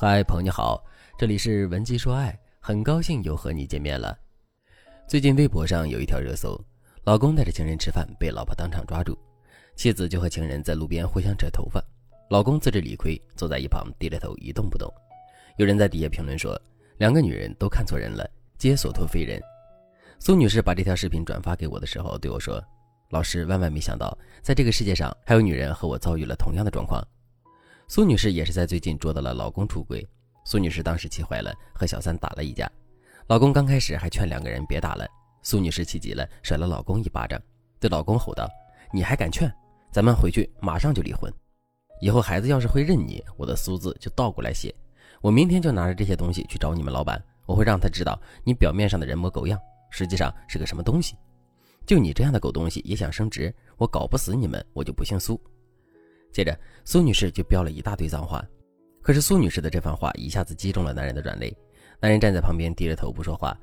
嗨，朋友你好，这里是文姬说爱，很高兴又和你见面了。最近微博上有一条热搜，老公带着情人吃饭被老婆当场抓住，妻子就和情人在路边互相扯头发，老公自知理亏，坐在一旁低着头一动不动。有人在底下评论说，两个女人都看错人了，皆所托非人。苏女士把这条视频转发给我的时候对我说：“老师万万没想到，在这个世界上还有女人和我遭遇了同样的状况。”苏女士也是在最近捉到了老公出轨，苏女士当时气坏了，和小三打了一架。老公刚开始还劝两个人别打了，苏女士气急了，甩了老公一巴掌，对老公吼道：“你还敢劝？咱们回去马上就离婚。以后孩子要是会认你，我的苏字就倒过来写。我明天就拿着这些东西去找你们老板，我会让他知道你表面上的人模狗样，实际上是个什么东西。就你这样的狗东西也想升职，我搞不死你们，我就不姓苏。”接着，苏女士就飙了一大堆脏话。可是苏女士的这番话一下子击中了男人的软肋，男人站在旁边低着头不说话。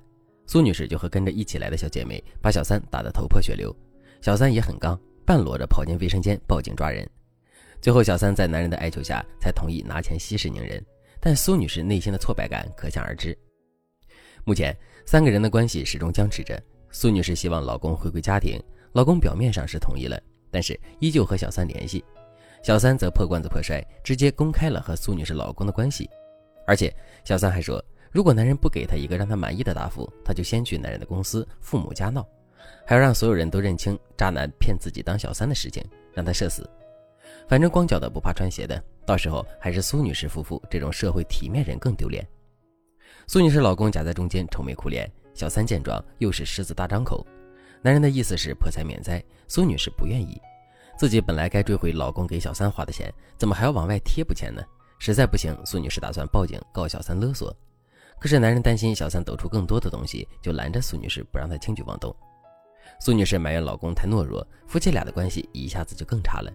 苏女士就和跟着一起来的小姐妹把小三打得头破血流，小三也很刚，半裸着跑进卫生间报警抓人。最后，小三在男人的哀求下才同意拿钱息事宁人，但苏女士内心的挫败感可想而知。目前，三个人的关系始终僵持着。苏女士希望老公回归家庭，老公表面上是同意了，但是依旧和小三联系。小三则破罐子破摔，直接公开了和苏女士老公的关系，而且小三还说，如果男人不给她一个让她满意的答复，她就先去男人的公司父母家闹，还要让所有人都认清渣男骗自己当小三的事情，让他社死。反正光脚的不怕穿鞋的，到时候还是苏女士夫妇这种社会体面人更丢脸。苏女士老公夹在中间愁眉苦脸，小三见状又是狮子大张口，男人的意思是破财免灾，苏女士不愿意。自己本来该追回老公给小三花的钱，怎么还要往外贴补钱呢？实在不行，苏女士打算报警告小三勒索。可是男人担心小三抖出更多的东西，就拦着苏女士不让她轻举妄动。苏女士埋怨老公太懦弱，夫妻俩的关系一下子就更差了。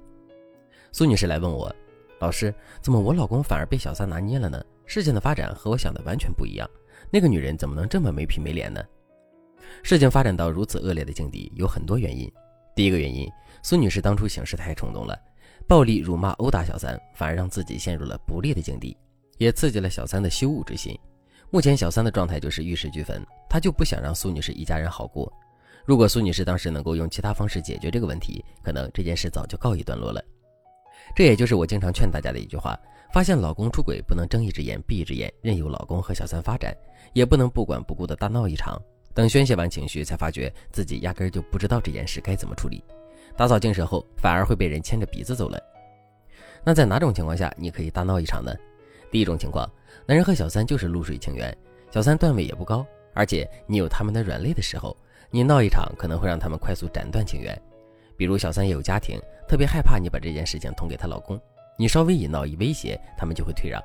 苏女士来问我：“老师，怎么我老公反而被小三拿捏了呢？事情的发展和我想的完全不一样。那个女人怎么能这么没皮没脸呢？”事情发展到如此恶劣的境地，有很多原因。第一个原因，苏女士当初行事太冲动了，暴力辱骂、殴打小三，反而让自己陷入了不利的境地，也刺激了小三的羞恶之心。目前小三的状态就是玉石俱焚，他就不想让苏女士一家人好过。如果苏女士当时能够用其他方式解决这个问题，可能这件事早就告一段落了。这也就是我经常劝大家的一句话：发现老公出轨，不能睁一只眼闭一只眼，任由老公和小三发展，也不能不管不顾的大闹一场。等宣泄完情绪，才发觉自己压根就不知道这件事该怎么处理。打草惊蛇后，反而会被人牵着鼻子走了。那在哪种情况下你可以大闹一场呢？第一种情况，男人和小三就是露水情缘，小三段位也不高，而且你有他们的软肋的时候，你闹一场可能会让他们快速斩断情缘。比如小三也有家庭，特别害怕你把这件事情捅给她老公，你稍微一闹一威胁，他们就会退让。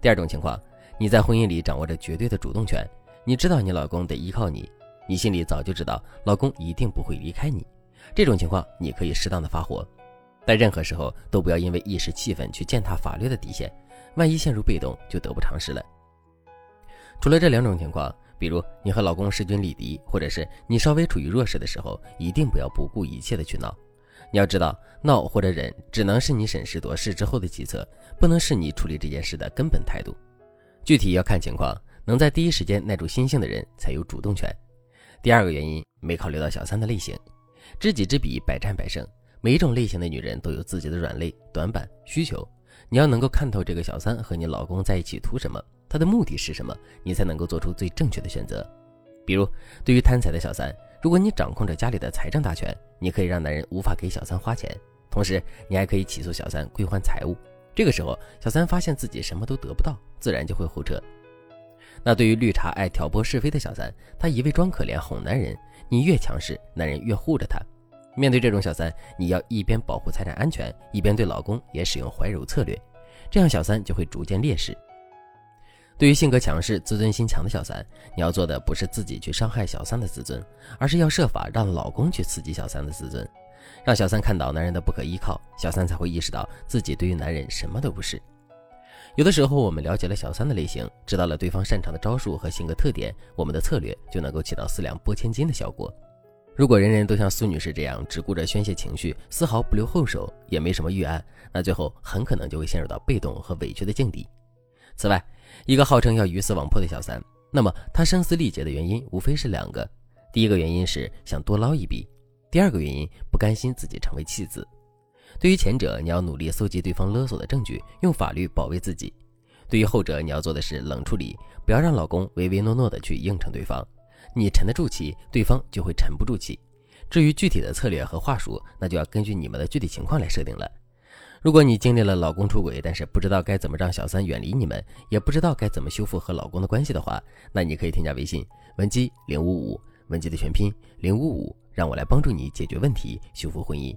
第二种情况，你在婚姻里掌握着绝对的主动权。你知道你老公得依靠你，你心里早就知道老公一定不会离开你。这种情况你可以适当的发火，但任何时候都不要因为一时气愤去践踏法律的底线，万一陷入被动就得不偿失了。除了这两种情况，比如你和老公势均力敌，或者是你稍微处于弱势的时候，一定不要不顾一切的去闹。你要知道，闹或者忍只能是你审时度势之后的计策，不能是你处理这件事的根本态度。具体要看情况。能在第一时间耐住心性的人才有主动权。第二个原因没考虑到小三的类型，知己知彼，百战百胜。每一种类型的女人都有自己的软肋、短板、需求。你要能够看透这个小三和你老公在一起图什么，他的目的是什么，你才能够做出最正确的选择。比如，对于贪财的小三，如果你掌控着家里的财政大权，你可以让男人无法给小三花钱，同时你还可以起诉小三归还财物。这个时候，小三发现自己什么都得不到，自然就会后撤。那对于绿茶爱挑拨是非的小三，她一味装可怜哄男人，你越强势，男人越护着她。面对这种小三，你要一边保护财产安全，一边对老公也使用怀柔策略，这样小三就会逐渐劣势。对于性格强势、自尊心强的小三，你要做的不是自己去伤害小三的自尊，而是要设法让老公去刺激小三的自尊，让小三看到男人的不可依靠，小三才会意识到自己对于男人什么都不是。有的时候，我们了解了小三的类型，知道了对方擅长的招数和性格特点，我们的策略就能够起到四两拨千斤的效果。如果人人都像苏女士这样只顾着宣泄情绪，丝毫不留后手，也没什么预案，那最后很可能就会陷入到被动和委屈的境地。此外，一个号称要鱼死网破的小三，那么他声嘶力竭的原因无非是两个：第一个原因是想多捞一笔，第二个原因不甘心自己成为弃子。对于前者，你要努力搜集对方勒索的证据，用法律保卫自己；对于后者，你要做的是冷处理，不要让老公唯唯诺诺的去应承对方。你沉得住气，对方就会沉不住气。至于具体的策略和话术，那就要根据你们的具体情况来设定了。如果你经历了老公出轨，但是不知道该怎么让小三远离你们，也不知道该怎么修复和老公的关系的话，那你可以添加微信文姬零五五，文姬的全拼零五五，让我来帮助你解决问题，修复婚姻。